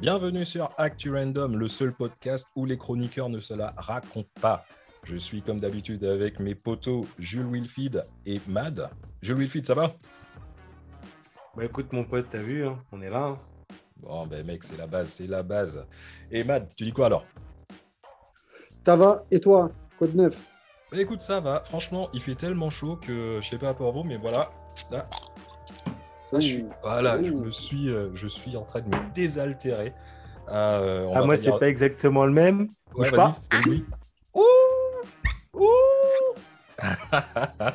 Bienvenue sur Actu Random, le seul podcast où les chroniqueurs ne se la racontent pas. Je suis comme d'habitude avec mes potos Jules Wilfried et Mad. Jules Wilfried, ça va? Bah écoute mon pote, t'as vu, hein, on est là. hein. Bon ben mec, c'est la base, c'est la base. Et Mad, tu dis quoi alors? Ça va Et toi Quoi de neuf? Bah écoute, ça va. Franchement, il fait tellement chaud que je sais pas pour vous, mais voilà. Là, là, je suis, voilà, je me suis, euh, je suis en train de me désaltérer. Euh, on Ah moi c'est dire- pas exactement le même. Ouais, Bouge pas. Ouh Ouh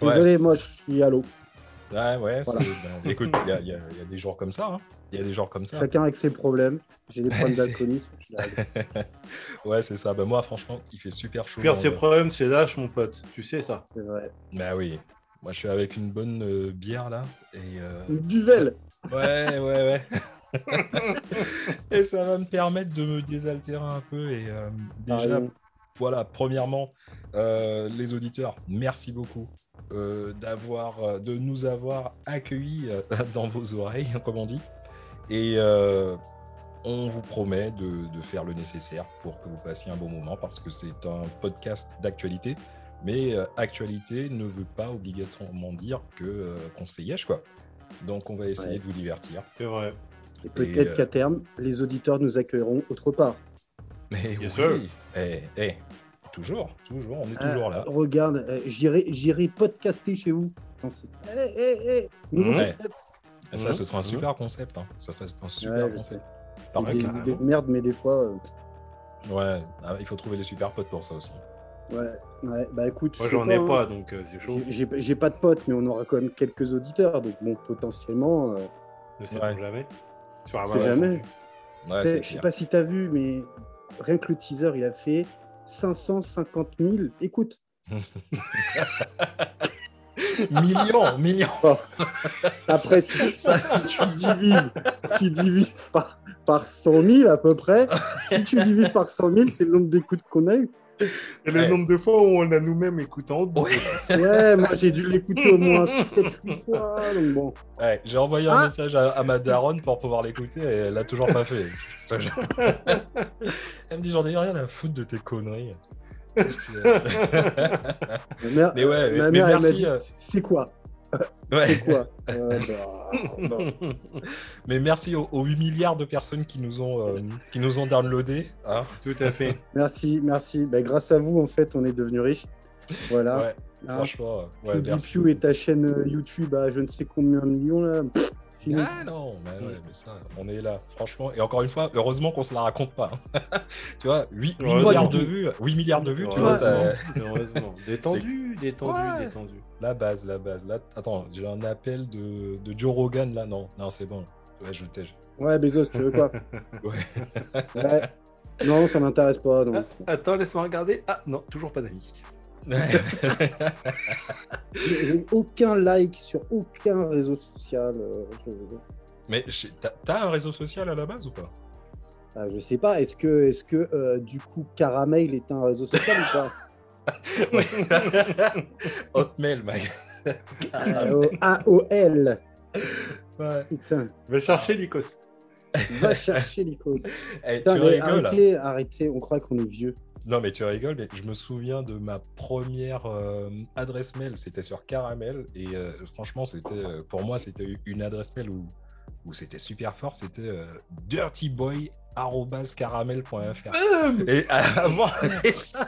Désolé, moi je suis à l'eau. Ouais, ouais. Voilà. ben, écoute, il y a, il y y a des jours comme ça. hein. Il y a des jours comme ça. Chacun avec ses problèmes. J'ai des problèmes d'alcoolisme. je ouais, c'est ça. Ben, moi, franchement, il fait super chaud. Faire ses problèmes, c'est lâche mon pote, tu sais ça. C'est vrai. Bah oui. Moi, je suis avec une bonne euh, bière là. Et, euh, duvel Ouais, ouais, ouais. et ça va me permettre de me désaltérer un peu. Et euh, déjà, raison. voilà, premièrement, euh, les auditeurs, merci beaucoup d'avoir, de nous avoir accueillis dans vos oreilles, comme on dit. Et on vous promet de, de faire le nécessaire pour que vous passiez un bon moment parce que c'est un podcast d'actualité. Mais euh, actualité ne veut pas obligatoirement dire que euh, qu'on se fait yesh quoi. Donc on va essayer Ouais. de vous divertir. C'est vrai. Et peut-être euh, qu'à terme, les auditeurs nous accueilleront autre part. Mais Bien oui, sûr. eh, eh, toujours, toujours, on est Ah, toujours là. Regarde, euh, j'irai j'irai podcaster chez vous. C'est- Eh, eh, eh, nouveau Ouais. concept. Et ça, ce sera un Mhm. super concept. Hein. Ce serait un super Ouais, je concept. des idées de merde, mais des fois. euh, Ouais, ah, il faut trouver des super potes pour ça aussi. Ouais, ouais. Bah écoute. Moi j'en ai hein. pas donc euh, c'est chaud. J'ai- J'ai j'ai pas de potes, mais on aura quand même quelques auditeurs. Donc bon, potentiellement. euh, Ne sait Ouais. jamais. Sur un on sait malentendu. jamais. Je sais pas si t'as vu, mais rien que le teaser, il a fait 550 000. Écoute, Millions, millions. après, si, si tu divises, tu divises par, par 100 000 à peu près, si tu divises par 100 000, c'est le nombre d'écoutes qu'on a eu. Et le Ouais. nombre de fois où on a nous-mêmes écouté en Ouais. Ouais, moi j'ai dû l'écouter au moins 7-8 fois. Donc bon, Ouais, j'ai envoyé un Ah. message à, à ma daronne pour pouvoir l'écouter et elle l'a toujours pas fait. elle me dit j'en ai rien à foutre de tes conneries. Qu'est-ce que tu veux? Ma mère, Mais ouais, ma mais mère elle m'a merci, dit euh. C'est quoi? Ouais. C'est quoi Euh, bah, Mais merci aux, aux 8 milliards de personnes qui nous ont, euh, qui nous ont downloadé. hein. Tout à fait. Merci, merci. Bah, grâce à vous, en fait, on est devenus riches. Voilà. Ouais, Hein, franchement, ouais, merci. Ta chaîne euh, YouTube à je ne sais combien de millions là. Pff, fini. Ah non, mais, ouais, mais ça, on est là, franchement. Et encore une fois, heureusement qu'on se la raconte pas. hein. tu vois, 8, Heureusement. milliards Pas de vues, 8 milliards de vues, tu vois, ça- Heureusement. Détendu, détendu, Ouais. détendu. la base, la base. Là, attends, j'ai un appel de, de Joe Rogan là, non, non, c'est bon. Ouais, je t'ai. Ouais, Bezos, tu veux quoi? Ouais. Ouais. Non, ça m'intéresse pas. Donc. Attends, laisse-moi regarder. Ah non, toujours pas d'amis. J'ai aucun like sur aucun réseau social. euh. Mais t'as- un réseau social à la base ou pas? Ah, je sais pas. Est-ce que, est-ce que euh, du coup, Caramel est un réseau social ou pas? Hotmail, mec. AOL. Ouais. Putain, Va chercher l'icos. va chercher l'icos. Eh, Putain, tu mais rigoles arrêtez, arrêtez. On croit qu'on est vieux. Non, mais tu rigoles, mais je me souviens de ma première euh, adresse mail, c'était sur Caramel, et euh, franchement, c'était euh, pour moi, c'était une adresse mail où, où c'était super fort, c'était euh, dirtyboy.caramel.fr. Et avant, et ça,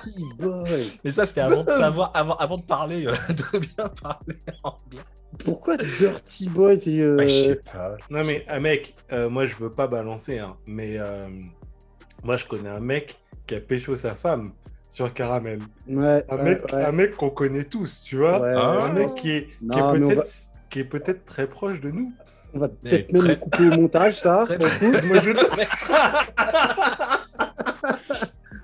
mais ça, c'était avant de savoir, avant, avant de parler, de bien parler anglais. Pourquoi Dirty Boy euh, Ouais, je sais pas. Non mais un mec, euh, moi je veux pas balancer, hein, mais euh, moi je connais un mec qui a pécho sa femme sur Caramel. Ouais, Un ouais, mec, ouais. un mec qu'on connaît tous, tu vois. Ouais, Ah, un mec pense. qui est, qui est peut-être va- très proche de nous. On va peut-être même très- le couper au montage, ça. Très-. Moi je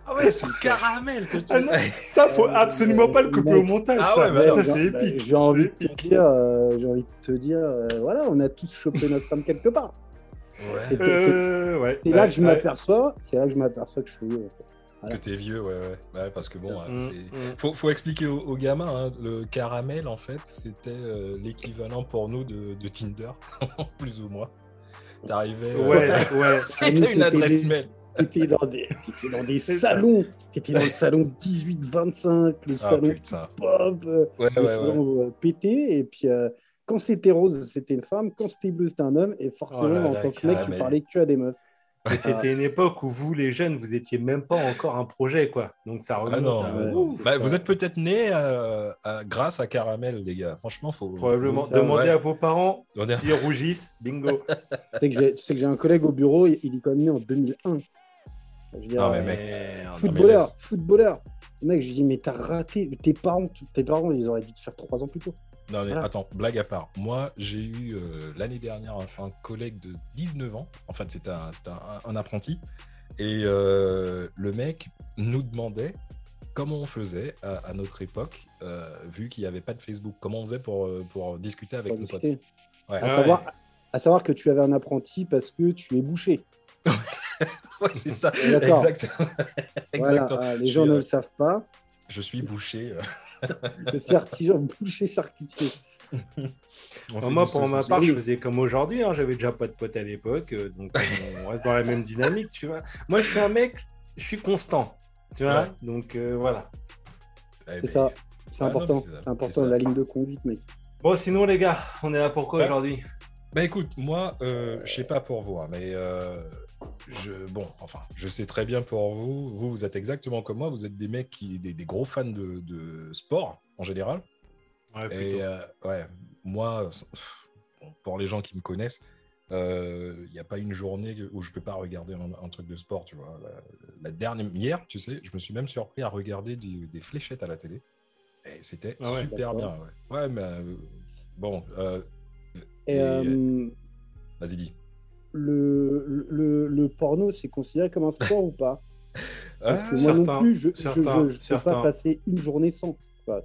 Ah ouais, c'est le caramel que tu Ah non, ça faut absolument pas le couper au montage. Ah ça. ouais, bah ça J'ai- c'est bah, épique. J'ai envie de C'est te épique. dire, euh, j'ai envie de te dire, euh, voilà, on a tous chopé notre femme quelque part. Ouais. C'est Euh, ouais, c'est là ouais, que je m'aperçois, c'est là que je m'aperçois que je suis vieux. en fait. Voilà. Que t'es vieux, ouais, ouais. Ouais, parce que bon, euh, Mm, c'est. mm. Faut, faut expliquer aux, aux gamins, hein, le caramel, en fait, c'était euh, l'équivalent pour nous de, de Tinder, plus ou moins. T'arrivais. euh, Ouais, ouais. C'était une adresse les- mail. T'étais dans des, t'étais dans des salons. T'étais dans le salon 18-25, le Ah salon putain. pop, euh, Ouais, le ouais, ouais. salon pété. Et puis, euh, quand c'était rose, c'était une femme. Quand c'était bleu, c'était un homme. Et forcément, Oh là en tant que mec, tu parlais que à des meufs. Mais c'était une époque où vous, les jeunes, vous étiez même pas encore un projet, quoi. Donc ça remonte. Ah non, à- ouais, Bah, ça. vous êtes peut-être né euh, à- grâce à Caramel, les gars. Franchement, faut. Probablement. Ouais. à vos parents s'ils rougissent. Bingo. Tu sais que j'ai- tu sais un collègue au bureau, il est quand même né en 2001. Je veux dire, Non, mais mec. Footballeur, footballeur. Le mec, je lui dis, mais t'as raté. Tes parents, tes parents, ils auraient dû te faire trois ans plus tôt. Non, mais Voilà. attends, blague à part. Moi, j'ai eu euh, l'année dernière un, un collègue de 19 ans. En fait, c'était un, un- un apprenti. Et euh, le mec nous demandait comment on faisait à, à notre époque, euh, vu qu'il n'y avait pas de Facebook. Comment on faisait pour, pour discuter avec pour nos potes. discuter. Ouais. À, Ah savoir, à savoir que tu avais un apprenti parce que tu es bouché. Ouais, c'est ça. D'accord. Exactement. Voilà, euh, les gens suis, ne euh, le savent pas. Je suis bouché. euh, Je suis artisan boucher charcutier. moi, pour ma part, je faisais comme aujourd'hui. hein. J'avais déjà pas de potes à l'époque. euh, donc, on reste dans la même dynamique, tu vois. Moi, je suis un mec, je suis constant. Tu vois Ouais. Donc, euh, voilà. C'est mais- ça. C'est Ah important. c'est important, la ligne de conduite, mec. Bon, sinon, les gars, on est là pour quoi Ouais. aujourd'hui? Bah écoute, moi, euh, je sais pas pour vous, hein, mais euh, je, bon, enfin, je sais très bien pour vous. Vous, vous êtes exactement comme moi. Vous êtes des mecs qui, des, des gros fans de, de sport en général. Ouais, Et euh, ouais, moi, pour les gens qui me connaissent, il n'y a pas une journée où je peux pas regarder un, un truc de sport, tu vois. La, la dernière, hier, tu sais, je me suis même surpris à regarder du- des fléchettes à la télé. Et c'était Ah ouais, super bien. Ouais, ouais mais euh, bon. euh, Et, et- euh, Vas-y, dis. Le, le, le porno, c'est considéré comme un sport ou pas? Parce que Ah, moi non certains, plus, je ne certains, peux pas certains. passer une journée sans.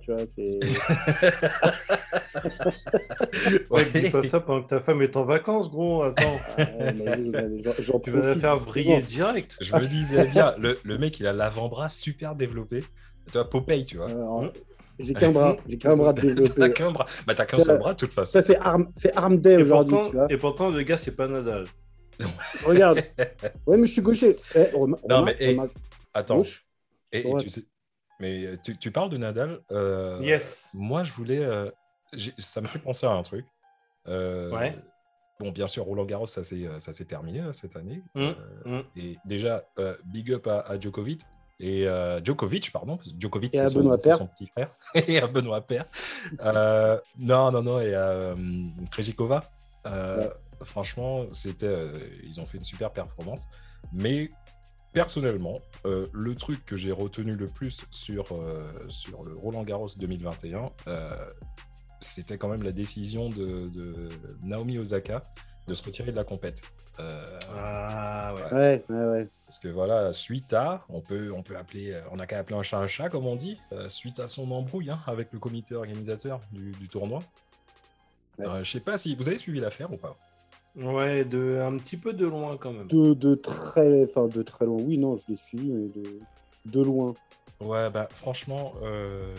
Tu vois, c'est... Ouais, dis pas ça pendant que ta femme est en vacances, gros. Attends, Ah, j'en- tu vas la faire vriller direct. Je me disais bien, le, le mec, il a l'avant-bras super développé. Tu vois, Popeye, tu vois. Alors, Hum. J'ai qu'un bras, j'ai qu'un bras de T'as développé. qu'un bras. Bah, t'as qu'un seul bras, de toute façon. Ça, c'est Arm, c'est Arm Day Et aujourd'hui, tu vois. pourtant, et pourtant, le gars, c'est pas Nadal. Regarde. Ouais, mais je suis gaucher. Eh, Non, mais, eh, Attends. gauche. Et, et Ouais. tu sais, mais euh, tu, tu parles de Nadal. euh, Yes. Moi, je voulais. euh, ça me fait penser à un truc. Euh, Ouais. Bon, bien sûr, Roland Garros, ça s'est euh, ça s'est terminé euh, cette année. Euh, hum. et déjà, euh, big up à, à Djokovic. Et euh, Djokovic, pardon, parce que Djokovic, c'est son, petit frère. et à Benoît Père. Euh, non, non, non, et à euh, Krejcikova. Euh, Franchement, c'était, euh, ils ont fait une super performance. Mais personnellement, euh, le truc que j'ai retenu le plus sur, euh, sur le Roland Garros 2021, euh, c'était quand même la décision de, de Naomi Osaka de se retirer de la compète. Euh, Ah ouais. Ouais, ouais, ouais. parce que voilà, suite à, on peut, on peut appeler, on n'a qu'à appeler un chat un chat, comme on dit, euh, suite à son embrouille hein, avec le comité organisateur du, du tournoi. Ouais. Euh, je sais pas si vous avez suivi l'affaire ou pas? Ouais, de, un petit peu de loin quand même. De, de très, enfin, de très loin. Oui, non, je l'ai suivi, mais de, de loin. Ouais, bah franchement, euh,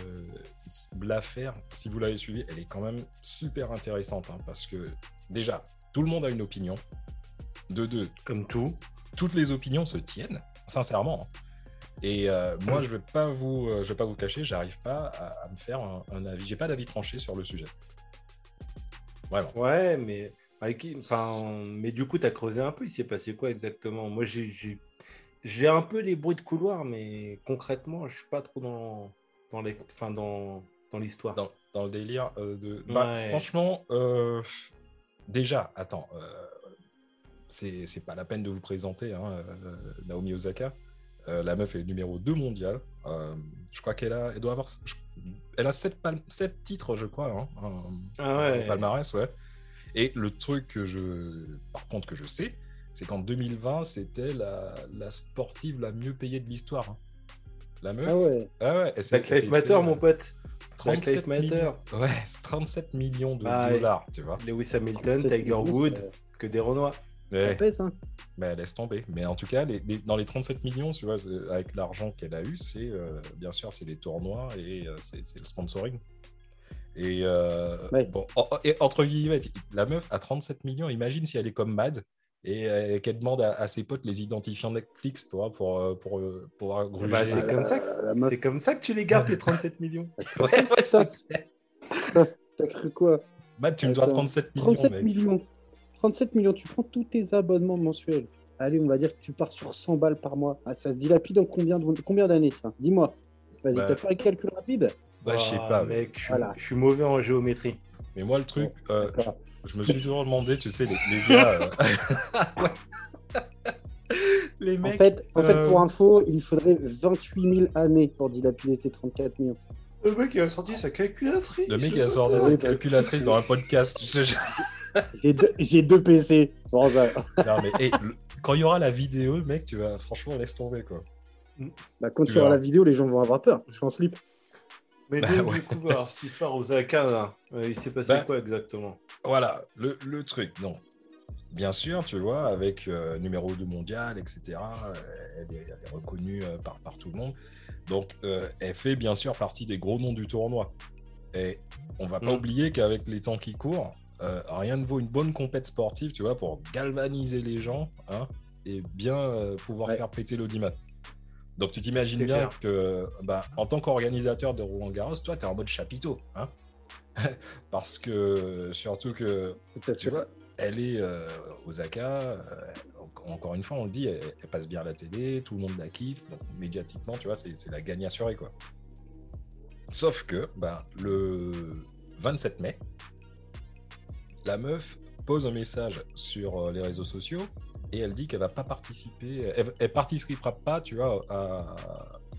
l'affaire, si vous l'avez suivi, elle est quand même super intéressante hein, parce que déjà, tout le monde a une opinion. De deux, Comme tout. toutes les opinions se tiennent, sincèrement. Et euh, moi, je vais pas vous, euh, je vais pas vous cacher, j'arrive pas à, à me faire un, un avis. J'ai pas d'avis tranché sur le sujet. Vraiment. Ouais, mais, avec- enfin, mais du coup, tu as creusé un peu. Il s'est passé quoi exactement? Moi, j'ai- un peu les bruits de couloir, mais concrètement, je suis pas trop dans, dans les, enfin, dans, dans l'histoire. Dans, dans le délire euh, de. Bah, Ouais. Franchement, euh, déjà, attends, euh, c'est pas la peine de vous présenter hein, euh, Naomi Osaka. La meuf est numéro 2 mondial. Je crois qu'elle a, elle doit avoir, je- elle a 7, titres, je crois, hein, Ah ouais. palmarès, ouais. Et le truc que je, par contre, que je sais, c'est qu'en 2020, c'était la, la sportive la mieux payée de l'histoire. hein. La meuf. Ah ouais. Ah ouais, Black Lives Matter, mon euh, pote. Black 37 Lives Matter. millions. Ouais, c'est 37 millions de Ah, dollars, tu vois. Lewis Hamilton, 37 Tiger millions, Wood, ça- que des Renois. Ça Ouais, pèse, hein. mais laisse tomber. Mais en tout cas, les- les- dans les 37 millions, tu vois, avec l'argent qu'elle a eu, c'est euh, bien sûr, c'est des tournois et euh, c'est le sponsoring. Et, euh, Ouais. bon, et entre guillemets, la meuf à 37 millions, imagine si elle est comme Mad et euh, qu'elle demande à, à ses potes les identifiants Netflix tu vois, pour, euh, pour euh, pouvoir gruger. Bah, c'est comme, ça que- meuf- c'est comme ça que tu les gardes, tes 37 millions. Ouais, ouais, Ça, c'est- T'as cru quoi? Matt, tu me dois Attends, 37 millions, 37 mec. millions. 37 millions, tu prends tous tes abonnements mensuels. Allez, on va dire que tu pars sur 100 balles par mois. Ah, ça se dilapide en combien de- combien d'années, ça? Dis-moi. Vas-y, Bah, t'as fait un calcul rapide Bah, je sais Ah, pas, mec. Je suis, Voilà. je suis mauvais en géométrie. Mais moi, le truc, euh, d'accord. je me suis toujours demandé, tu sais, les, les gars. euh, les En mecs. fait, en fait, euh, pour info, il faudrait 28 000 années pour dilapider ces 34 millions. Le mec, il a sorti sa calculatrice. Le mec il a sorti sa bah, calculatrice dans un podcast. J'ai deux, j'ai deux PC. Bon, ça- Non, mais hey, quand il y aura la vidéo, mec, tu vas franchement laisse tomber quoi. Bah, quand Tu verras. la vidéo, les gens vont avoir peur. Je suis en slip. Mais Bah, donc, ouais. du coup, alors, cette histoire Osaka, là, euh, il s'est passé Bah, quoi exactement Voilà, le, le truc, non. Bien sûr, tu vois, avec euh, numéro 2 mondial, etc., euh, elle, est, elle est reconnue euh, par, par tout le monde. Donc, euh, elle fait bien sûr partie des gros noms du tournoi. Et on va pas Mm. oublier qu'avec les temps qui courent, euh, rien ne vaut une bonne compète sportive, tu vois, pour galvaniser les gens hein, et bien euh, pouvoir Ouais. faire péter l'audimat. Donc, tu t'imagines bien clair. que, bah, en tant qu'organisateur de Roland Garros, toi, tu es en mode chapiteau. Hein Parce que, surtout que tu vois, elle est euh, Osaka, euh, en- encore une fois, on le dit, elle, elle passe bien à la télé, tout le monde la kiffe, donc médiatiquement, tu vois, c'est la gagne assurée, quoi. Sauf que, ben, le 27 mai, la meuf pose un message sur euh, les réseaux sociaux et elle dit qu'elle va pas participer, elle, elle participera pas, tu vois, à,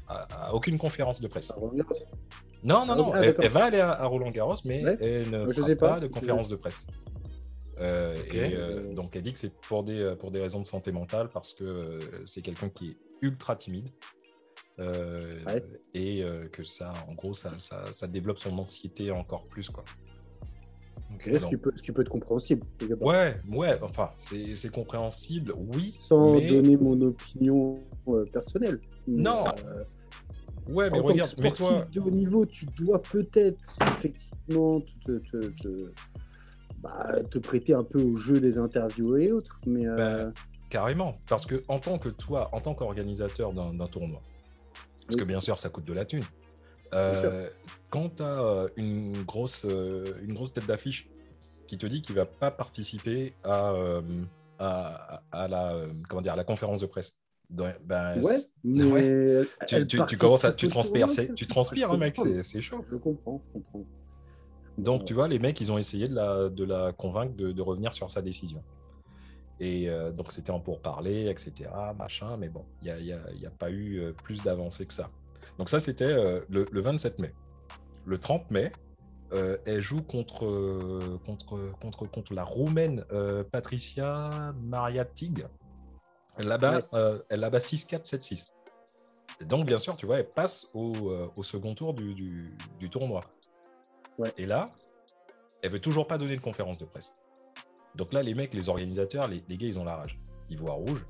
à- à aucune conférence de presse. Non, non, Ah, non, ah, elle, va aller à, Roland Garros, mais Ouais. elle ne je fera sais pas, pas. de conférence de presse. Euh, et, euh, donc elle dit que c'est pour des, pour des raisons de santé mentale parce que euh, c'est quelqu'un qui est ultra timide Ouais. et que ça, en gros, ça, ça, ça développe son anxiété encore plus. Quoi. Ce, qui peut, ce qui peut être compréhensible. Ouais, ouais, enfin, c'est compréhensible, oui. Sans mais... donner mon opinion euh, personnelle. Non. euh, Ouais, mais en tant regarde, que mais sportif toi. de haut niveau, tu dois peut-être effectivement te, te, te- te- bah, te prêter un peu au jeu des interviews et autres. Mais euh, Bah, Carrément, parce que en tant que toi, en tant qu'organisateur d'un tournoi, parce que bien sûr ça coûte de la thune, euh, quand tu as une grosse, euh, une grosse tête d'affiche qui te dit qu'il va pas participer à, euh, à, à la, euh, comment dire, à la conférence de presse, ben, ben, ouais, mais ouais. tu, tu- tu participe commences à, tu transpires, tu transpires, hein, mec, c'est- chaud. Je comprends, je comprends. Donc, tu vois, les mecs, ils ont essayé de la, de la convaincre de, de revenir sur sa décision. Et euh, donc, c'était en pourparler, etc., machin, mais bon, il n'y a, y a- il y a pas eu euh, plus d'avancée que ça. Donc, ça, c'était euh, le, le 27 mai. Le 30 mai, euh, elle joue contre, euh, contre, contre, contre la Roumaine euh, Patricia Maria Tig. Elle la bat, Ouais. elle la bat 6-4, 7-6. Et donc, bien sûr, tu vois, elle passe au, au second tour du, du- du tournoi. Ouais. Et là, elle veut toujours pas donner de conférence de presse. Donc là, les mecs, les organisateurs, les, les gars, ils ont la rage. Ils voient rouge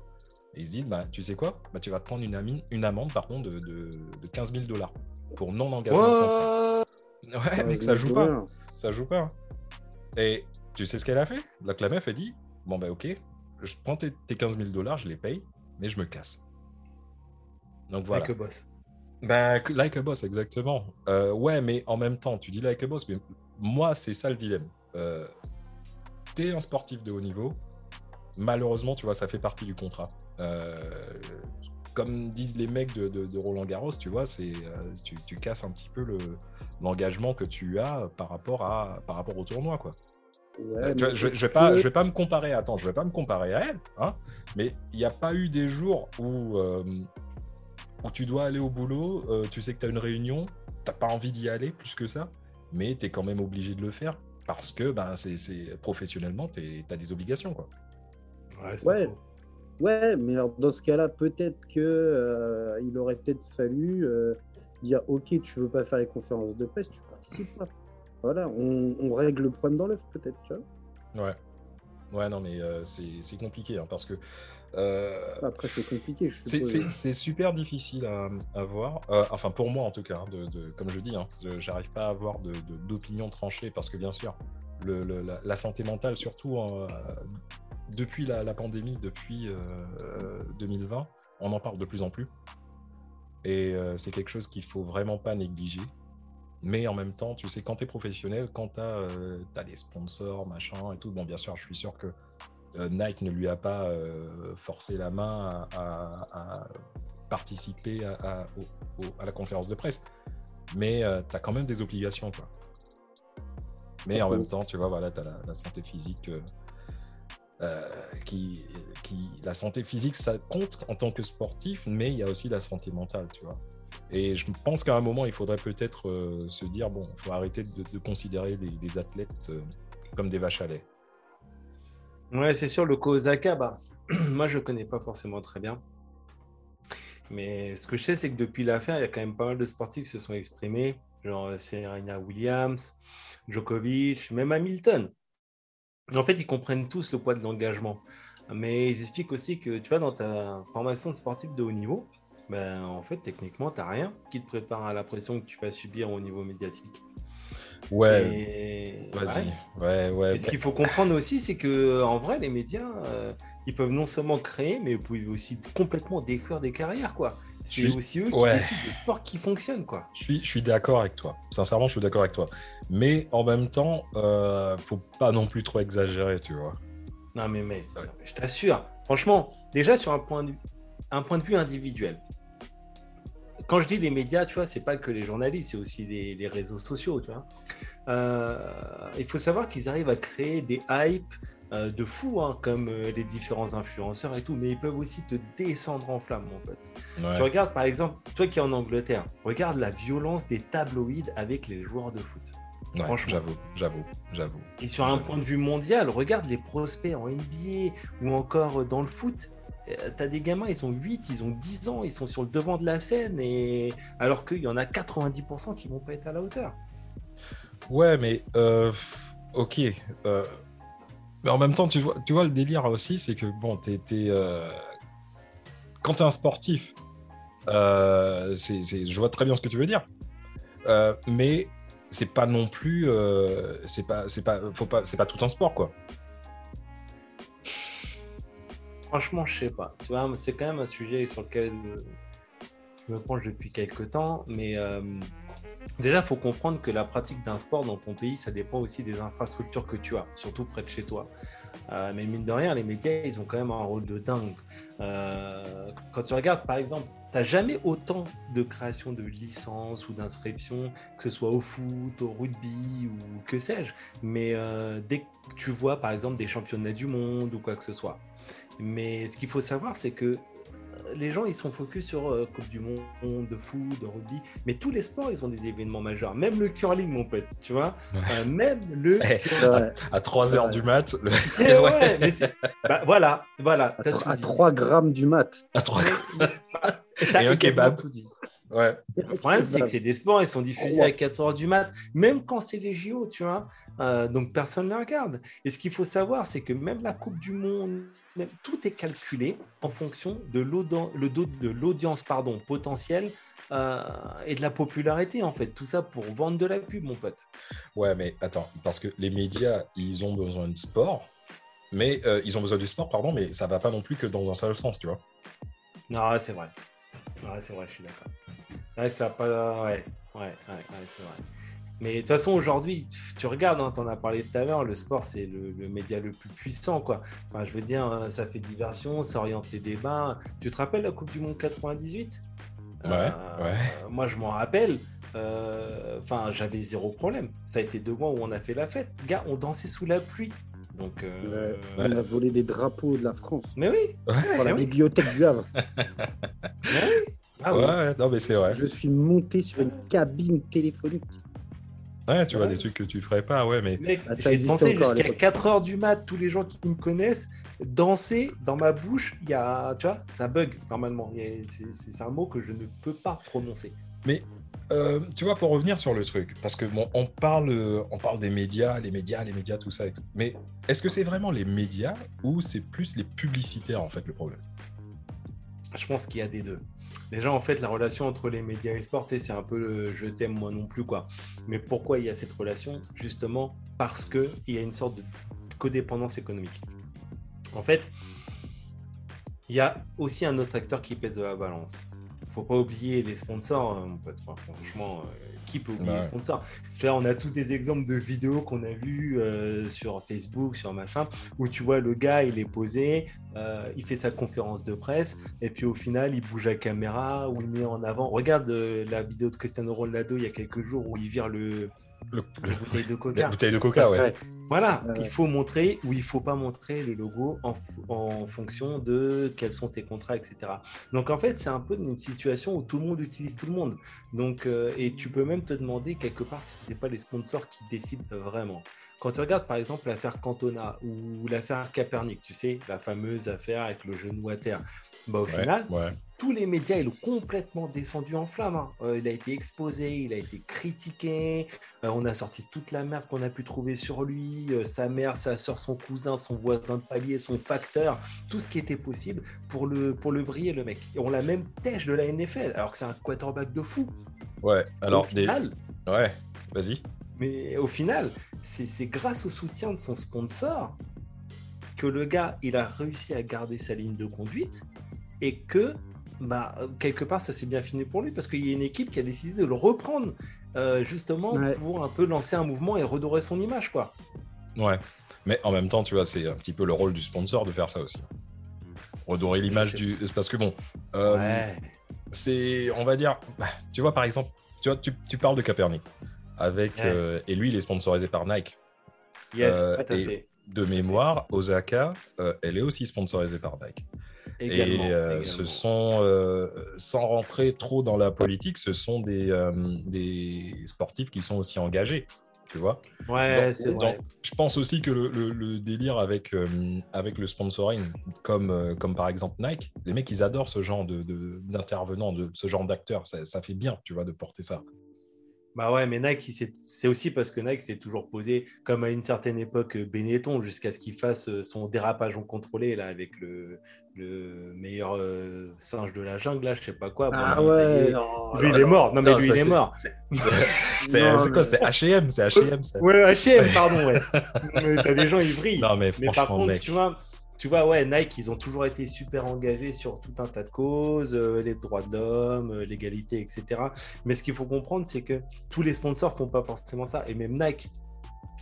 et ils se disent, bah, tu sais quoi? Bah, Tu vas te prendre une, amine- une amende, par contre, de, de, de 15 000 dollars pour non-engagement de contrat. What? Ouais, Ah, mec, je ça joue pas. Ça joue pas. Et tu sais ce qu'elle a fait? Donc la meuf, elle dit, bon, bah ok, je prends tes, tes 15 000 dollars, je les paye, mais je me casse. Donc voilà. Like a boss. Que- like a boss, exactement. Euh, ouais, mais en même temps, tu dis like a boss, mais moi, c'est ça le dilemme. Euh, T'es un sportif de haut niveau, malheureusement, tu vois, ça fait partie du contrat. Euh, comme disent les mecs de, de- de Roland Garros, tu vois, c'est euh, tu, tu casses un petit peu le l'engagement que tu as par rapport à par rapport au tournoi, quoi. Ouais, Euh, vois, je, je vais pas, que- je vais pas me comparer. Attends, je vais pas me comparer à elle, hein. Mais il n'y a pas eu des jours où euh, où tu dois aller au boulot, euh, tu sais que tu as une réunion, t'as pas envie d'y aller plus que ça, mais tu es quand même obligé de le faire parce que ben c'est c'est- professionnellement tu as des obligations quoi. Ouais, Ouais. mais alors, dans ce cas-là, peut-être que euh, il aurait peut-être fallu euh, dire ok, tu veux pas faire les conférences de presse, tu participes pas. Voilà, on, on règle le problème dans l'œuf, peut-être. tu vois. Ouais. Ouais, non, mais euh, c'est compliqué hein, parce que euh, Après, c'est compliqué. C'est- super difficile à, à voir. Euh, enfin, pour moi en tout cas, hein, de, de- comme je dis, hein, j'arrive pas à avoir d'opinion de, tranchée parce que bien sûr, le, le- la, la santé mentale, surtout, depuis la, la pandémie, depuis euh, 2020, on en parle de plus en plus. Et euh, c'est quelque chose qu'il faut vraiment pas négliger. Mais en même temps, tu sais, quand tu es professionnel, quand tu as, des sponsors, machin et tout, bon, bien sûr, je suis sûr que euh, Nike ne lui a pas euh, forcé la main à, à- à participer à, à- au- au- à la conférence de presse. Mais tu as quand même des obligations, quoi. Mais en même temps, tu vois, voilà, tu as la, la santé physique. euh, euh, qui, la santé physique, ça compte en tant que sportif, mais il y a aussi la santé mentale, tu vois. Et je pense qu'à un moment, il faudrait peut-être euh, se dire, bon, il faut arrêter de, considérer les, athlètes euh, comme des vaches à lait. Ouais, c'est sûr, le Osaka, bah, moi je connais pas forcément très bien. Mais ce que je sais, c'est que depuis l'affaire, il y a quand même pas mal de sportifs qui se sont exprimés, genre Serena Williams, Djokovic, même Hamilton. En fait, ils comprennent tous le poids de l'engagement. Mais ils expliquent aussi que, tu vois, dans ta formation de sportif de haut niveau, ben, en fait, techniquement, tu n'as rien qui te prépare à la pression que tu vas subir au niveau médiatique. Ouais, Et- vas-y. Ouais. Ouais, ce qu'il faut comprendre aussi, c'est que en vrai, les médias, euh, ils peuvent non seulement créer, mais ils peuvent aussi complètement détruire des carrières, quoi. C'est suis- aussi eux qui ouais. décident du sport qui fonctionne, quoi. Je suis, je suis d'accord avec toi. Sincèrement, je suis d'accord avec toi. Mais en même temps, euh, faut pas non plus trop exagérer, tu vois. Non, mais, mais, Ouais. non, mais je t'assure, franchement, déjà sur un point, de, un point de vue individuel, quand je dis les médias, tu vois, c'est pas que les journalistes, c'est aussi les, les réseaux sociaux, tu vois. Euh, il faut savoir qu'ils arrivent à créer des hypes euh, de fous, hein, comme euh, les différents influenceurs et tout, mais ils peuvent aussi te descendre en flamme, mon pote. Ouais. Tu regardes par exemple, toi qui es en Angleterre, regarde la violence des tabloïds avec les joueurs de foot. Ouais, franchement. j'avoue, j'avoue, j'avoue. Et sur un point de vue mondial, regarde les prospects en NBA ou encore dans le foot. Euh, T'as des gamins, ils ont 8, ils ont 10 ans, ils sont sur le devant de la scène, et alors qu'il y en a 90% qui vont pas être à la hauteur. Ouais, mais euh, ok. euh, mais en même temps, tu vois, tu vois le délire aussi, c'est que bon, t'es, euh, quand tu es un sportif, euh, je vois très bien ce que tu veux dire, Euh, mais c'est pas non plus, c'est pas, pas, pas, pas tout un sport quoi. Franchement, je sais pas. Tu vois, c'est quand même un sujet sur lequel je me penche depuis quelques temps, mais déjà, il faut comprendre que la pratique d'un sport dans ton pays, ça dépend aussi des infrastructures que tu as, surtout près de chez toi. Euh, mais mine de rien, les médias, ils ont quand même un rôle de dingue. Euh, quand tu regardes, par exemple, tu n'as jamais autant de création de licences ou d'inscriptions, que ce soit au foot, au rugby ou que sais-je. Mais euh, dès que tu vois, par exemple, des championnats du monde ou quoi que ce soit. Mais ce qu'il faut savoir, c'est que les gens, ils sont focus sur euh, Coupe du Monde, de foot, de rugby. Mais tous les sports, ils ont des événements majeurs. Même le curling, mon pote, tu vois. Ouais. Euh, même le Ouais, À 3 heures du mat, le- Eh ouais, mais c'est- bah, voilà, voilà. à, t'as tro- tout à dit. 3 grammes du mat. à 3 Mais- mais- t'as Et un kebab. tout dit. Ouais. Le problème, c'est que c'est des sports, ils sont diffusés à 4 h du mat, même quand c'est les JO, tu vois. Euh, donc personne ne les regarde. Et ce qu'il faut savoir, c'est que même la Coupe du Monde, même, tout est calculé en fonction de l'audience pardon, potentielle euh, et de la popularité, en fait. Tout ça pour vendre de la pub, mon pote. Ouais, mais attends, parce que les médias, ils ont besoin de sport, mais euh, ils ont besoin du sport, pardon, mais ça va pas non plus que dans un seul sens, tu vois. Non, c'est vrai. Ouais, c'est vrai, je suis d'accord. Ouais, ça a pas. Ouais, ouais, ouais, ouais, c'est vrai. Mais de toute façon, aujourd'hui, tu regardes, hein, tu en as parlé tout à l'heure, le sport, c'est le, le média le plus puissant, quoi. Enfin, je veux dire, euh, ça fait diversion, ça oriente les débats. Tu te rappelles la Coupe du Monde 98 Ouais, Euh, ouais. Moi, je m'en rappelle. Euh, Enfin, j'avais zéro problème. Ça a été deux mois où on a fait la fête. Gars, on dansait sous la pluie. Donc, euh, On a volé des drapeaux de la France mais oui, Ouais, pour la oui. bibliothèque du Havre. mais oui. Ah ouais, non, mais c'est vrai. Je suis monté sur une cabine téléphonique. Ouais, tu vois Ouais. des trucs que tu ferais pas, ouais, mais Mec, Ah, ça j'ai existe dansé jusqu'à l'époque. 4 heures du mat, tous les gens qui me connaissent, danser dans ma bouche, il y a, tu vois, ça bug normalement. C'est- un mot que je ne peux pas prononcer. Euh, tu vois, pour revenir sur le truc, parce que bon, on parle, euh, on parle des médias, les médias, les médias, tout ça. Mais est-ce que c'est vraiment les médias ou c'est plus les publicitaires en fait le problème? Je pense qu'il y a des deux. Déjà, en fait, la relation entre les médias et le sport, c'est un peu le je t'aime moi non plus, quoi. Mais pourquoi il y a cette relation? Justement parce qu'il y a une sorte de codépendance économique. En fait, il y a aussi un autre acteur qui pèse de la balance. Faut pas oublier les sponsors, hein, mon pote. Enfin, franchement, euh, qui peut oublier Ouais. les sponsors? Dire, On a tous des exemples de vidéos qu'on a vues euh, sur Facebook, sur machin, où tu vois le gars, il est posé, euh, il fait sa conférence de presse, et puis au final, il bouge la caméra, ou il met en avant. Regarde la vidéo de Cristiano Ronaldo il y a quelques jours où il vire le, Le- la bouteille de La coca. bouteille de coca, Parce ouais. que, Voilà, il faut montrer ou il faut pas montrer le logo en fonction de quels sont tes contrats, etc. Donc en fait, c'est un peu une situation où tout le monde utilise tout le monde. Donc euh, et tu peux même te demander quelque part si c'est pas les sponsors qui décident vraiment. Quand tu regardes par exemple l'affaire Cantona ou l'affaire Capernic, tu sais, la fameuse affaire avec le genou à terre, bah, au Ouais, final, ouais. tous les médias, ils l'ont complètement descendu en flammes. hein. Euh, il a été exposé, il a été critiqué. euh, on a sorti toute la merde qu'on a pu trouver sur lui. euh, sa mère, sa soeur, son cousin, son voisin de palier, son facteur, tout ce qui était possible pour le, pour le briller, le mec. Et on l'a même têche de la NFL, alors que c'est un quarterback de fou. Ouais, alors, des... ouais, vas-y. Mais au final, c'est grâce au soutien de son sponsor que le gars, il a réussi à garder sa ligne de conduite et que, bah, quelque part, ça s'est bien fini pour lui parce qu'il y a une équipe qui a décidé de le reprendre euh, justement Ouais. pour un peu lancer un mouvement et redorer son image, quoi. Ouais. Mais en même temps, tu vois, c'est un petit peu le rôle du sponsor de faire ça aussi. Redorer l'image du. Parce que bon, euh, ouais. c'est, on va dire, bah, tu vois, par exemple, tu, vois, tu, tu parles de Capernic. Avec, Ouais. euh, et lui, il est sponsorisé par Nike. Yes, euh, tout à et- fait. De mémoire, Osaka, euh, elle est aussi sponsorisée par Nike. Également, et euh, également. ce sont, sans rentrer trop dans la politique, ce sont des, des sportifs qui sont aussi engagés, tu vois. Ouais, c'est vrai. je pense aussi que le, le- le délire avec, avec le sponsoring, comme, comme par exemple Nike, les mecs, ils adorent ce genre de- de- d'intervenants, de, ce genre d'acteurs. Ça, ça fait bien, tu vois, de porter ça. Bah ouais, mais Nike, c'est aussi parce que Nike s'est toujours posé comme à une certaine époque euh, Benetton jusqu'à ce qu'il fasse euh, son dérapage non contrôlé là avec le, le meilleur euh, singe de la jungle là, je sais pas quoi. Bon, Ah ouais, est. non. Lui, il est mort. Non, mais lui, ça, il est c'est- mort. C'est quoi C'est H&M, c'est H&M. ça. Ouais, H&M, pardon, ouais. mais t'as des gens, ils brillent. Non, mais Mais par franchement, contre, mec. tu vois, tu vois, ouais, Nike, ils ont toujours été super engagés sur tout un tas de causes, euh, les droits de l'homme, euh, l'égalité, etc. Mais ce qu'il faut comprendre, c'est que tous les sponsors font pas forcément ça, et même Nike.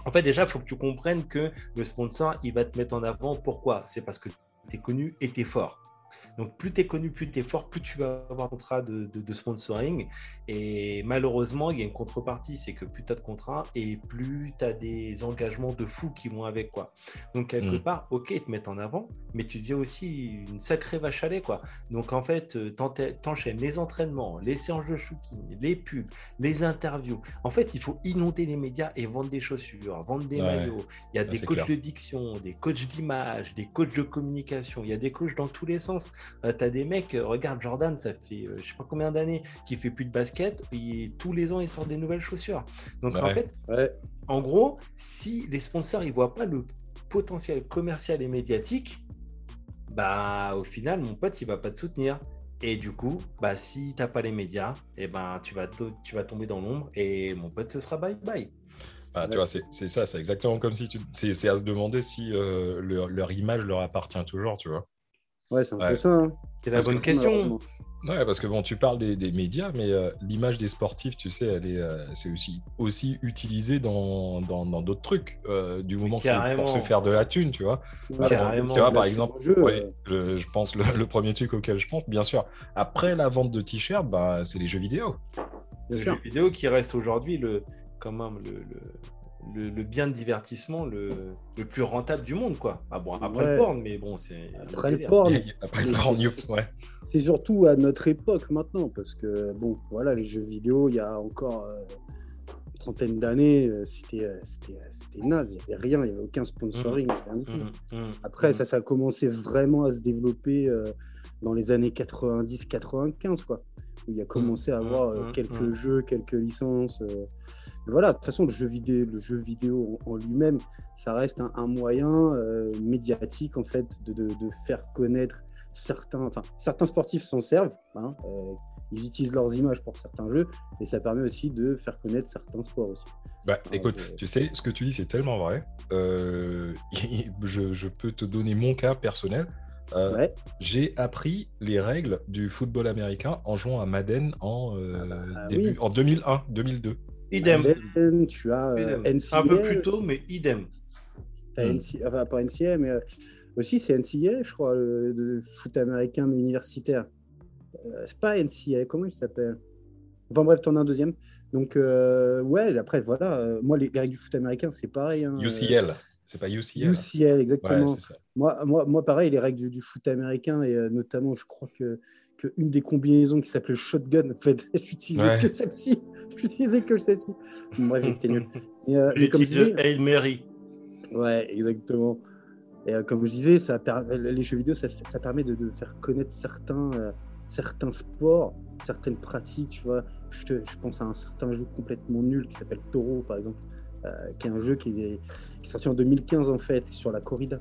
En fait, déjà, il faut que tu comprennes que le sponsor, il va te mettre en avant. Pourquoi? C'est parce que tu es connu et tu es fort. Donc, plus tu es connu, plus tu es fort, plus tu vas avoir un contrat de, de- de sponsoring. Et malheureusement, il y a une contrepartie, c'est que plus tu as de contrats et plus tu as des engagements de fous qui vont avec. quoi. Donc, quelque Mm. part, ok, ils te mettent en avant, mais tu deviens aussi une sacrée vache à lait. Quoi. Donc, en fait, euh, t'enchaînes les entraînements, les séances de shooting, les pubs, les interviews. En fait, il faut inonder les médias et vendre des chaussures, vendre des Ouais. maillots. Il y a des coachs clair. de diction, des coachs d'image, des coachs de communication. Il y a des coachs dans tous les sens. Euh, tu as des mecs, euh, regarde Jordan, ça fait euh, je sais pas combien d'années qu'il fait plus de basket. Et tous les ans, il sort des nouvelles chaussures. Donc en fait, Ouais. en gros, si les sponsors ils voient pas le potentiel commercial et médiatique, bah au final, mon pote, il va pas te soutenir. Et du coup, bah si t'as pas les médias, et ben tu vas to- tu vas tomber dans l'ombre et mon pote ce sera bye bye. Ah, tu Ouais. vois, c'est c'est ça, c'est exactement comme si tu. C'est c'est à se demander si euh, leur, leur image leur appartient toujours, tu vois. Ouais, c'est un Ouais. peu ça. hein. C'est la Parce bonne que- question. Ouais, parce que bon, tu parles des, des médias, mais euh, l'image des sportifs, tu sais, elle est, euh, c'est aussi, aussi utilisée dans dans dans d'autres trucs, euh, du moment que c'est pour se faire de la thune, tu vois. Ouais, Carrément. Tu vois, par exemple, le jeu, ouais, euh, le- je pense le, le premier truc auquel je pense, bien sûr, après la vente de t-shirts, bah, c'est les jeux vidéo. bien le sûr. jeu vidéo qui reste aujourd'hui le, quand même le, le, le- le bien de divertissement le, le plus rentable du monde, quoi. Ah bon, après Ouais. le porn, mais bon, c'est. Après le porn, Après le porn, ouais. c'est surtout à notre époque maintenant, parce que bon, voilà, les jeux vidéo, il y a encore euh, une trentaine d'années, euh, c'était euh, c'était c'était naze, il n'y avait rien, il n'y avait aucun sponsoring. rien du tout. Hum, hum, Après, ça, ça a commencé vraiment à se développer euh, dans les années 90-95, quoi. Où il a commencé à mm, avoir euh, mm, quelques mm. jeux, quelques licences. euh. Voilà, de toute façon, le jeu vidéo, le jeu vidéo en, lui-même, ça reste un, un moyen euh, médiatique, en fait, de, de- de faire connaître certains... Enfin, certains sportifs s'en servent. hein, ils utilisent leurs images pour certains jeux et ça permet aussi de faire connaître certains sports aussi. Bah, écoute, tu sais, ce que tu dis, c'est tellement vrai. Euh, je, je, peux te donner mon cas personnel. Euh, j'ai appris les règles du football américain en jouant à Madden en, euh, ah bah début, en 2001, 2002. Idem. Madden, tu as NCA. Un peu plus tôt, mais idem. Hmm. Enfin, pas NCA, mais aussi c'est NCA, je crois, le, foot américain mais universitaire. c'est pas NCA, comment il s'appelle? Enfin bref, t'en as un deuxième. Donc, ouais, après, voilà, moi, les, règles du foot américain, c'est pareil. Hein, UCL. C'est pas UCL. UCL, exactement. Moi, moi, moi, pareil, les règles du, foot américain, et euh, notamment, je crois que, que une des combinaisons qui s'appelait shotgun, en fait, j'utilisais que celle-ci. J'utilisais que celle-ci. Bref, j'étais nul. Mais, euh, mais comme disais, Hail Mary. Ouais, exactement. Et euh, comme je disais, ça les jeux vidéo, ça, ça permet de, de, faire connaître certains, euh, certains sports, certaines pratiques. Tu vois, je, je, pense à un certain jeu complètement nul qui s'appelle Toro, par exemple. Euh, qui est un jeu qui est, sorti en 2015 en fait sur la corrida.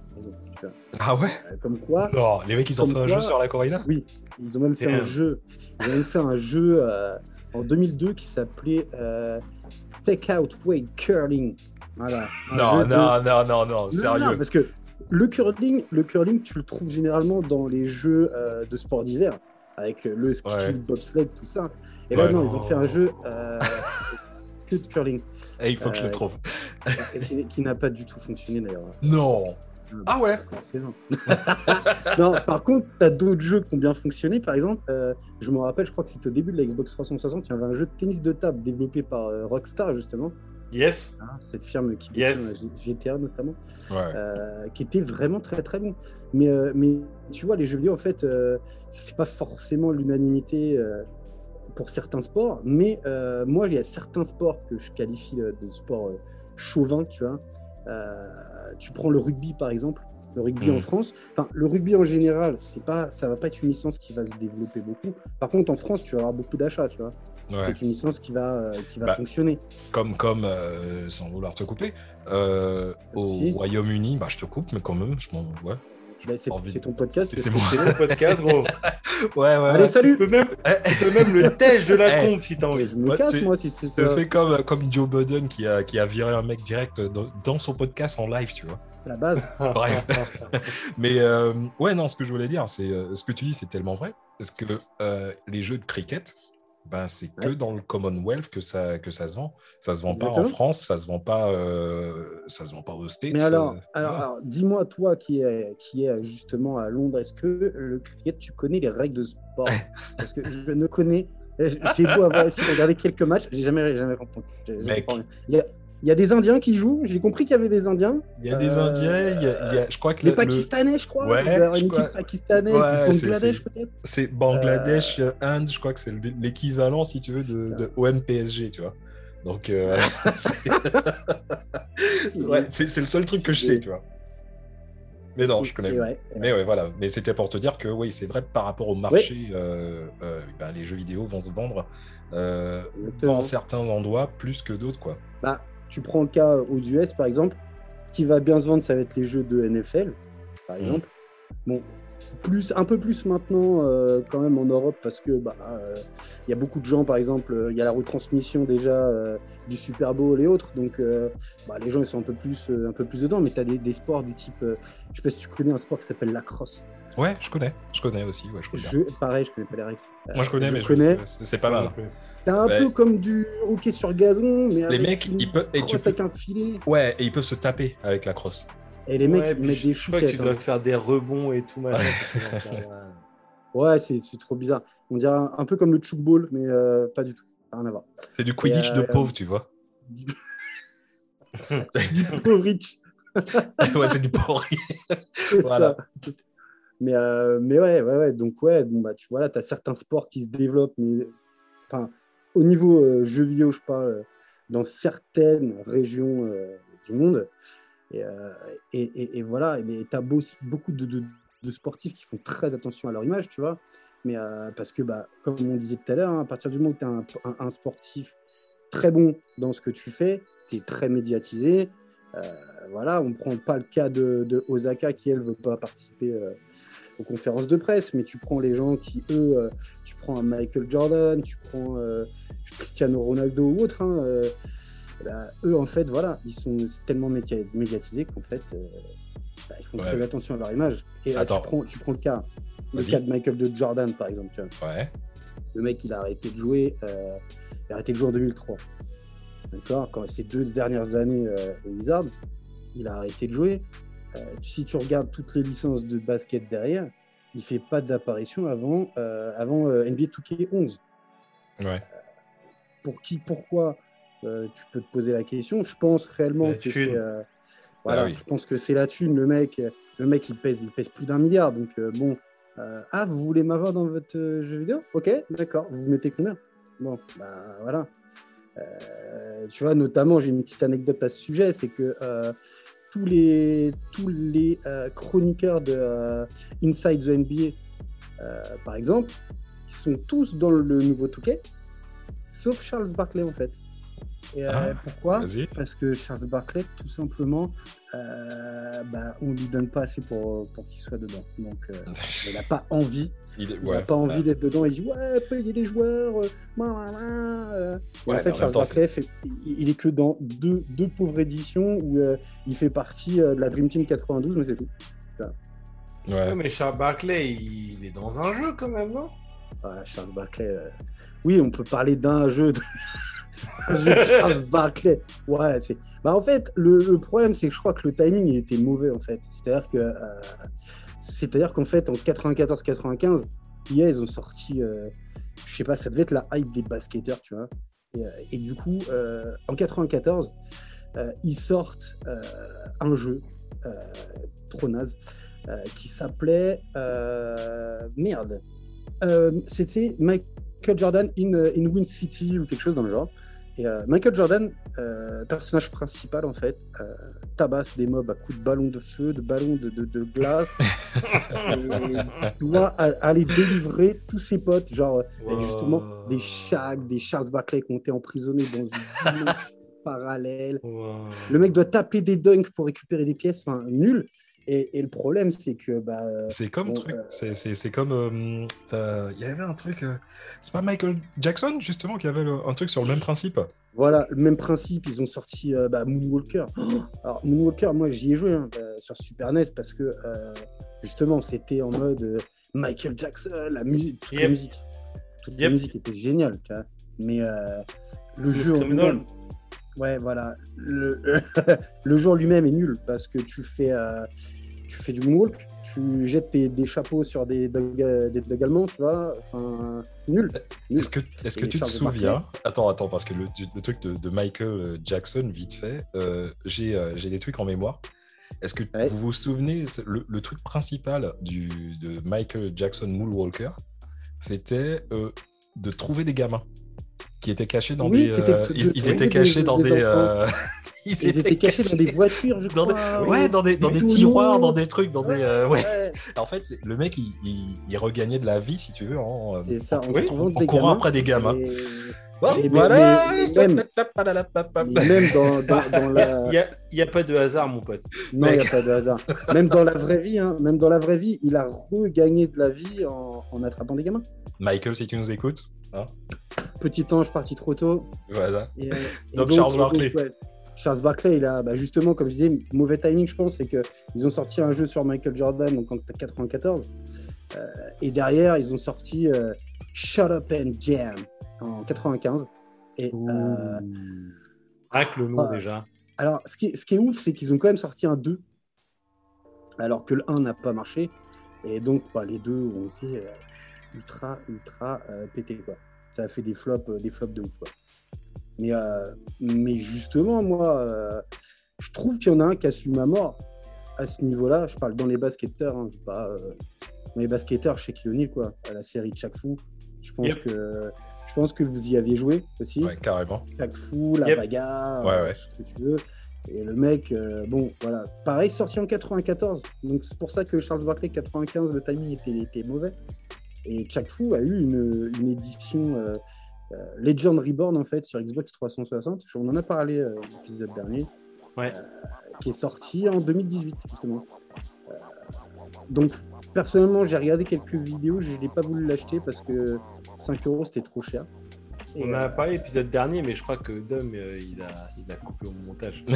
Ah ouais? Euh, Comme quoi Non, les mecs ils ont fait un jeu sur la corrida? Oui, ils ont même fait un jeu. Ils ont même fait un jeu euh, en 2002 qui s'appelait Take Out Way Curling. Voilà. Non, non, non, non, non, sérieux. Non, parce que le curling, le curling, tu le trouves généralement dans les jeux de sport d'hiver, avec le ski, le bobsled, tout ça. Et là, non, ils ont fait un jeu de curling. Et il faut que je le euh, trouve. qui, n'a pas du tout fonctionné d'ailleurs. Non. Ah ouais Non, par contre, tu as d'autres jeux qui ont bien fonctionné. Par exemple, euh, je me rappelle, je crois que c'était au début de la Xbox 360, il y avait un jeu de tennis de table développé par euh, Rockstar, justement. Yes. Ah, cette firme qui yes. GTA notamment, qui était vraiment très très bon. Mais, mais tu vois, les jeux vidéo, en fait, ça fait pas forcément l'unanimité pour certains sports, mais euh, moi, il y a certains sports que je qualifie de sport euh, chauvin, tu vois. Euh, tu prends le rugby, par exemple, le rugby en mmh. France. Enfin, le rugby en général, c'est pas, ça va pas être une licence qui va se développer beaucoup. Par contre, en France, tu vas avoir beaucoup d'achats, tu vois. C'est une licence qui va, qui va bah, fonctionner. Comme, comme sans vouloir te couper, au Royaume-Uni, bah, je te coupe, mais quand même, je m'en. Ouais, bah, c'est ton podcast. C'est mon podcast, gros. ouais, ouais. Allez, salut. Tu peux même, tu peux même le tèche de la compte si t'as envie. Je me casse, moi, si c'est ça. Je fais comme, comme Joe Budden qui a, qui a viré un mec direct dans, son podcast en live, tu vois. La base. Bref. Mais euh, ouais, non, ce que je voulais dire, c'est euh, ce que tu dis, c'est tellement vrai. Parce que euh, les jeux de cricket, ben, c'est que dans le Commonwealth que ça, que ça se vend. Ça se vend pas en France, ça se vend pas, euh, ça se vend pas aux States. Mais alors, euh, alors, dis-moi toi qui est qui est justement à Londres, est-ce que le cricket, tu connais les règles de sport? Parce que je ne connais. J'ai beau avoir essayé de regarder quelques matchs, j'ai jamais jamais compris. Mec, il y a des Indiens qui jouent. J'ai compris qu'il y avait des Indiens. Il y a des Indiens. Il y a, je crois que les Pakistanais, je crois. Ouais, une équipe pakistanaise, Bangladesh peut-être. C'est Bangladesh, euh... Inde. Je crois que c'est l'équivalent, si tu veux, de, de OMPSG, tu vois. Donc, euh... ouais, c'est le seul truc que je sais, tu vois. Mais non, je connais. Mais ouais, voilà. Mais c'était pour te dire que oui, c'est vrai par rapport au marché, euh, euh, ben, les jeux vidéo vont se vendre euh, dans certains endroits plus que d'autres, quoi. Bah, tu prends le cas aux US, par exemple, ce qui va bien se vendre, ça va être les jeux de NFL, par mm. exemple. Bon, plus, un peu plus maintenant euh, quand même en Europe parce que bah euh, il y a beaucoup de gens par exemple il y a la retransmission déjà euh, du Super Bowl et autres donc bah, les gens ils sont un peu plus un peu plus dedans mais tu as des, sports du type je sais pas si tu connais un sport qui s'appelle la crosse ouais je connais je connais aussi ouais, je, pareil je connais pas les règles moi je connais mais connais c'est pas mal c'est un peu comme du hockey sur gazon, mais les mecs, ils peuvent et tu peux... avec un filet. Ouais, et ils peuvent se taper avec la crosse. Et les mecs, ils mettent des Je crois que tu dois faire des rebonds et tout. ouais, c'est trop bizarre. On dirait un, peu comme le chukball, mais euh, pas du tout. Rien à voir. C'est du quidditch de euh, pauvre, tu vois. du pauvrich. ouais, c'est du pauvre. voilà. Mais, euh, mais ouais, ouais, ouais. Donc, ouais, bon, bah, tu vois, là, tu as certains sports qui se développent, mais enfin, au niveau euh, jeux vidéo, je parle, euh, dans certaines régions euh, du monde. Et, et, voilà, tu as beaucoup de, sportifs qui font très attention à leur image, tu vois. Mais parce que, bah, comme on disait tout à l'heure, hein, à partir du moment où tu es un, sportif très bon dans ce que tu fais, tu es très médiatisé. Voilà, on ne prend pas le cas de, Osaka qui, elle, ne veut pas participer aux conférences de presse, mais tu prends les gens qui, eux, euh, tu prends un Michael Jordan, tu prends euh, Cristiano Ronaldo ou autre, hein, euh, bah, eux, en fait, voilà, ils sont tellement média- médiatisés qu'en fait, euh, bah, ils font Ouais. très attention à leur image. Et euh, tu, prends, tu prends le cas, le cas de Michael de Jordan, par exemple. tu vois. Ouais. Le mec, il a arrêté de jouer, euh, il a arrêté de jouer en 2003. D'accord Quand ces deux dernières années euh, au Wizards, il a arrêté de jouer. Euh, si tu regardes toutes les licences de basket derrière, il fait pas d'apparition avant, euh, avant euh, NBA 2K11. Ouais. Pour qui, pourquoi Tu peux te poser la question. Je pense réellement La que c'est. voilà, Ah oui. je pense que c'est la thune. Le mec, le mec, il pèse, il pèse plus d'un milliard. Donc bon. Ah, vous voulez m'avoir dans votre jeu vidéo? Ok, d'accord. Vous mettez combien? Bon, bah voilà. Euh, tu vois, notamment, j'ai une petite anecdote à ce sujet, c'est que euh, tous les, tous les euh, chroniqueurs de Inside the NBA, par exemple, ils sont tous dans le nouveau Touquet, sauf Charles Barkley en fait. Et euh, Ah, pourquoi. Parce que Charles Barkley, tout simplement, euh, bah, on lui donne pas assez pour, pour qu'il soit dedans. Donc, euh, il n'a pas envie. Il n'a ouais. pas envie d'être dedans. Il dit ouais, payer les joueurs. euh, euh. Ouais, en fait, en Charles Barkley, fait- il, est que dans deux, deux pauvres éditions où euh, il fait partie euh, de la Dream Team 92, mais c'est tout. Ouais. Ouais, mais Charles Barkley, il est dans un jeu quand même, non? Charles Barkley. euh, Oui, on peut parler d'un jeu de. Charles Barkley. Ouais, c'est. Bah, en fait, le, problème, c'est que je crois que le timing il était mauvais, en fait. C'est-à-dire que. euh, C'est-à-dire qu'en fait, en 94-95, IA, ils ont sorti. euh, Je sais pas, ça devait être la hype des basketteurs, tu vois. Et, euh, du coup, euh, en 94, euh, ils sortent un jeu trop naze qui s'appelait. Merde. C'était Michael Jordan in, in Win City ou quelque chose dans le genre. Et euh, Michael Jordan, euh, personnage principal en fait, euh, tabasse des mobs à coups de ballon de feu, de ballon de, de, de glace, et doit aller délivrer tous ses potes, genre avec justement des Shaq, des Charles Barkley qui ont été emprisonnés dans une dimension parallèle. Wow. Le mec doit taper des dunks pour récupérer des pièces, enfin nul. Et, et le problème, c'est que bah, C'est comme Bon, truc. euh, C'est- C'est c'est comme. euh, t'as- Il y avait un truc. euh, C'est pas Michael Jackson, justement, qui avait le- un truc sur le même principe? Voilà, le même principe, ils ont sorti euh, bah, Moonwalker. Alors, Moonwalker, moi, j'y ai joué hein, euh, sur Super NES parce que, euh, justement, c'était en mode euh, Michael Jackson, la musique, toute la musique. Toute la musique était géniale, tu vois. Mais euh, le jeu ouais, voilà, le, le en lui-même est nul parce que tu fais, euh, tu fais du moonwalk, tu jettes tes- des chapeaux sur des dogs, euh, des dogs allemands, tu vois, enfin, nul. nul. Est-ce que, est-ce que tu te souviens Attends, attends, parce que le, le truc de, de Michael euh, Jackson, vite fait, euh, j'ai des trucs en mémoire. Est-ce que Ouais. vous vous souvenez, le, le truc principal du, de Michael Jackson Moonwalker, c'était euh, de trouver des gamins qui étaient cachés dans Oui, des. euh, de- ils, de ils étaient des- cachés dans des des. euh, Ils étaient cachés dans des voitures, je dans des- crois. Ouais, dans des, dans des tiroirs, dans des trucs, dans des. euh, ouais. Ouais, En fait, le mec, il, il- il regagnait de la vie, si tu veux, en, euh, ça, en, oui, en des courant après des gamins. Et, Oh, voilà mais- mais ça- même- même dans, dans, dans la... Il n'y a, a pas de hasard, mon pote. Non, il n'y a pas de hasard. Même dans la vraie vie, hein, même dans la vraie vie, il a regagné de la vie en, en attrapant des gamins. Michael, si tu nous écoutes. hein, Petit ange parti trop tôt. voilà. Et, euh, et Donc, Charles Barkley. ouais, Charles Barkley, il a bah, justement, comme je disais, mauvais timing, je pense, c'est qu'ils ont sorti un jeu sur Michael Jordan donc en 94. Euh, et derrière, ils ont sorti euh, Shut Up and Jam en 95. Et, euh, que le nom Ah. déjà. alors, ce qui est, ce qui est ouf, c'est qu'ils ont quand même sorti un 2, alors que le 1 n'a pas marché. Et donc, bah, les deux ont été euh, ultra, ultra euh, pétés. Quoi. Ça a fait des flops, euh, des flops de ouf. quoi. Mais, euh, mais justement, moi, euh, je trouve qu'il y en a un qui assume à mort à ce niveau-là. Je parle dans les basketteurs, hein, je pas, euh, dans les basketteurs chez O'Neal, quoi, à la série Chaque Fou. Je pense, Yep. que, je pense que vous y aviez joué aussi. Ouais, carrément. Chaque fou, la Yep. bagarre, Ouais, ouais. ce que tu veux. Et le mec, euh, bon, voilà. Pareil, sorti en 94. Donc c'est pour ça que Charles Barkley 95, le timing était, était mauvais. Et Chaque Fou a eu une, une édition euh, euh, Legend Reborn, en fait, sur Xbox 360. On en a parlé euh, l'épisode dernier. Ouais. euh, qui est sorti en 2018, justement. Euh, donc, personnellement, j'ai regardé quelques vidéos, je n'ai pas voulu l'acheter parce que 5 euros c'était trop cher. Et, On a parlé l'épisode dernier, mais je crois que Dom, euh, il, a, il a coupé au montage.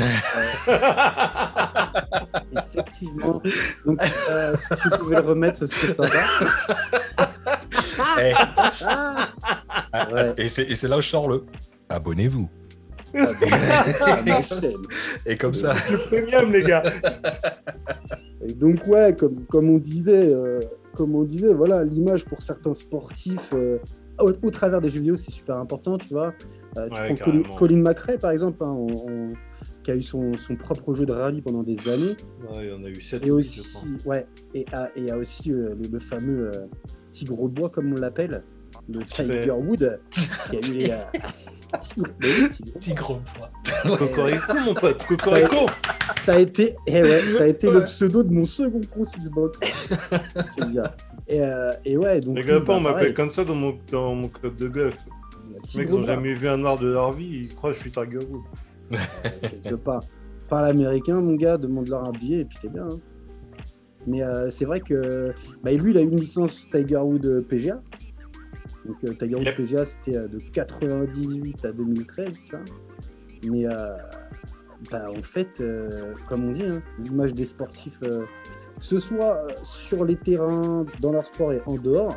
effectivement. Donc, euh, si tu pouvais le remettre, ça serait sympa. Eh, Ah, Ouais. Et c'est là où je sors le. Abonnez-vous. à ma chaîne. Et comme ça. Le premium, les gars. Et donc ouais, comme, comme on disait, euh, comme on disait, voilà, l'image pour certains sportifs euh, au, au travers des jeux vidéo, c'est super important, tu vois. Euh, tu Ouais, prends Colin, McRae par exemple, hein, on- on- qui a eu son, son propre jeu de rallye pendant des années, Ouais, il y en a eu 7 et aussi, ouais, et a, et a aussi euh, le, le fameux euh, tigre au bois comme on l'appelle, le Tiger Wood, qui a eu euh, Tigre- Tigre. Tigre bois. Cocorico, mon pote. Cocorico. Ça a été, eh ouais, ça a été le Ouais. pseudo de mon second compte Xbox. Je. Et, euh, et ouais, donc. Les gars, pas, bah, on m'appelle pareil, comme ça dans mon, dans mon club de golf. le Les mecs, ils ont blanc, jamais vu un noir de leur vie, ils croient que je suis Tiger Woods. quelque part. Parle américain, mon gars, demande-leur un billet et puis t'es bien. hein. Mais euh, c'est vrai que bah, lui, il a eu une licence Tiger Wood euh, PGA. Donc euh, Tiger Wood Yep. PGA, c'était de 98 à 2013, tu vois. Mais euh, bah, en fait, comme on dit, hein, l'image des sportifs, que ce soit sur les terrains, dans leur sport et en dehors,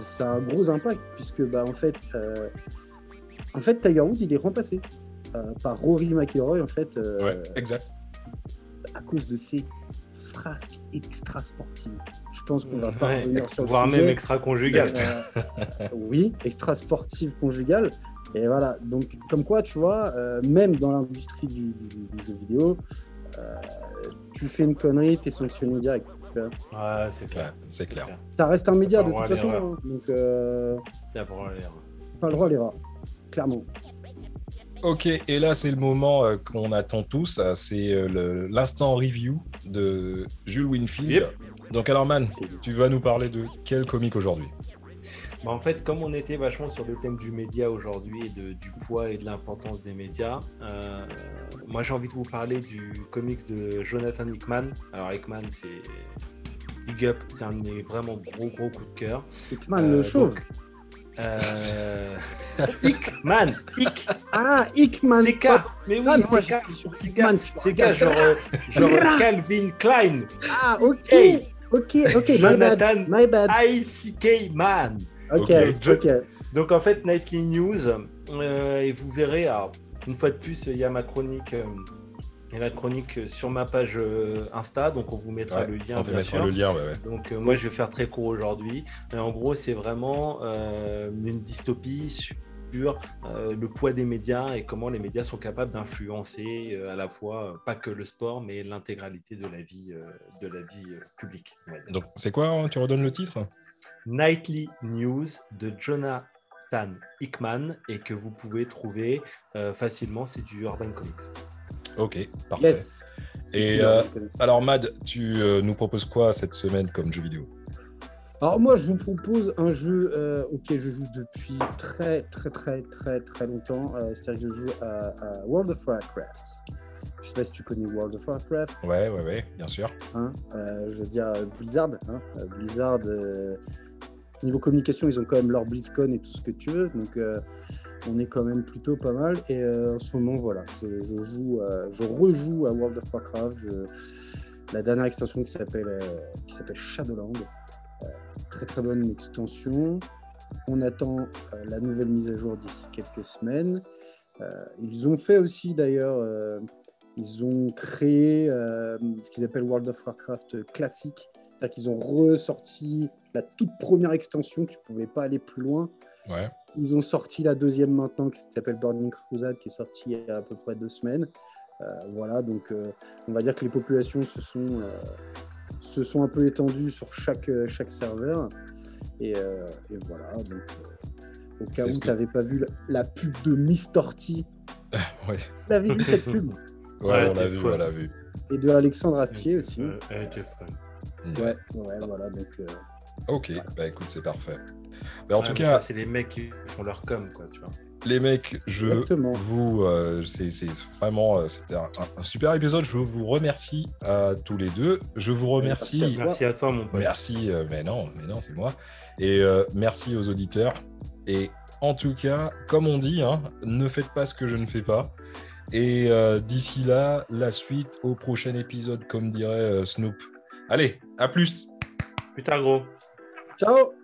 ça a un gros impact puisque bah, en fait, en fait, Tiger Woods, il est remplacé par Rory McIlroy en fait euh, Ouais, exact. à cause de ses frasques extra sportives. Je pense qu'on va pas Ouais, revenir sur le voire sujet. même extra-conjugal. Euh, oui, extra sportive conjugale. Et voilà, donc comme quoi, tu vois, euh, même dans l'industrie du, du- du jeu vidéo, euh, tu fais une connerie, t'es sanctionné direct. Ouais, c'est clair. C'est clair. Ça reste un média Pas de toute façon, hein. donc euh, pas le droit à l'erreur. pas le droit à l'erreur, clairement. Ok, et là c'est le moment euh, qu'on attend tous, euh, c'est euh, l'instant review de Jules Winfield. Yep. Donc alors man, tu vas nous parler de quel comique aujourd'hui? Bah, en fait, comme on était vachement sur le thème du média aujourd'hui et de- du poids et de l'importance des médias, euh, moi j'ai envie de vous parler du comics de Jonathan Hickman. Alors Hickman, c'est Big Up, c'est un de mes vraiment gros gros coups de cœur. Hickman, Euh, le chauve. donc, euh, Hickman, Hick, Ah, Hickman. c'est K. Mais oui, Ah, c'est K. j'étais sur C'est K, Hickman, tu c'est K, regardes. genre, euh, genre Calvin Klein, Ah, ok. Hey. Ok, ok, my bad. Jonathan My bad. I.C.K. Man. Ok, Ok. ok. Donc en fait, Nightly News, euh, et vous verrez, alors, une fois de plus, il y a ma chronique, euh, a la chronique sur ma page euh, Insta, donc on vous mettra Ouais, le lien. On bien mettre sûr. le lien, ouais, ouais. Donc euh, moi, je vais faire très court aujourd'hui. Mais en gros, c'est vraiment euh, une dystopie sur euh, le poids des médias et comment les médias sont capables d'influencer à la fois pas que le sport, mais l'intégralité de la vie, de la vie publique. Donc c'est quoi hein Tu redonnes le titre? Nightly News de Jonathan Hickman et que vous pouvez trouver euh, facilement, c'est du Urban Comics. Ok, parfait. Yes. Et, euh, Alors Mad, tu euh, nous proposes quoi cette semaine comme jeu vidéo? Alors moi, je vous propose un jeu euh, auquel je joue depuis très très très très très longtemps. C'est-à-dire que je joue à, à World of Warcraft. Je sais pas si tu connais World of Warcraft. Ouais, ouais, ouais, bien sûr. hein. Je veux dire Blizzard. hein. Blizzard, niveau communication, ils ont quand même leur BlizzCon et tout ce que tu veux. Donc euh, on est quand même plutôt pas mal. Et euh, en ce moment, voilà, je, joue, euh, je rejoue à World of Warcraft. La dernière extension qui s'appelle euh, qui s'appelle Shadowland. Très très bonne extension. On attend la nouvelle mise à jour d'ici quelques semaines. Ils ont fait aussi d'ailleurs, ils ont créé ce qu'ils appellent World of Warcraft classique. C'est-à-dire qu'ils ont ressorti la toute première extension, tu pouvais pas aller plus loin. Ouais. Ils ont sorti la deuxième maintenant qui s'appelle Burning Crusade, qui est sortie il y a à peu près deux semaines. Euh, voilà, donc euh, on va dire que les populations se sont, euh, se sont un peu étendues sur chaque, euh, chaque serveur. Et, euh, et voilà, donc euh, au cas où tu que- n'avais pas vu la, la pub de Miss Torty, Ouais, tu avais vu cette pub? Ouais, Ouais, on l'a vu, on l'a vu. Et de Alexandre Astier aussi. Euh, fun. Ouais, ouais, voilà, donc euh, Ok, bah écoute, c'est parfait. Bah, en Ouais, tout mais cas, c'est les mecs qui font leur com, quoi, tu vois. Les mecs, je Exactement. vous, euh, c'est c'est vraiment, euh, c'était un, un super épisode. Je vous remercie à tous les deux. Je vous remercie. Merci à Merci à toi, mon pote. Merci, euh, mais non, mais non, c'est moi. Et euh, merci aux auditeurs. Et en tout cas, comme on dit, hein, ne faites pas ce que je ne fais pas. Et euh, d'ici là, la suite au prochain épisode, comme dirait euh, Snoop. Allez, à plus. Putain, gros. Chao.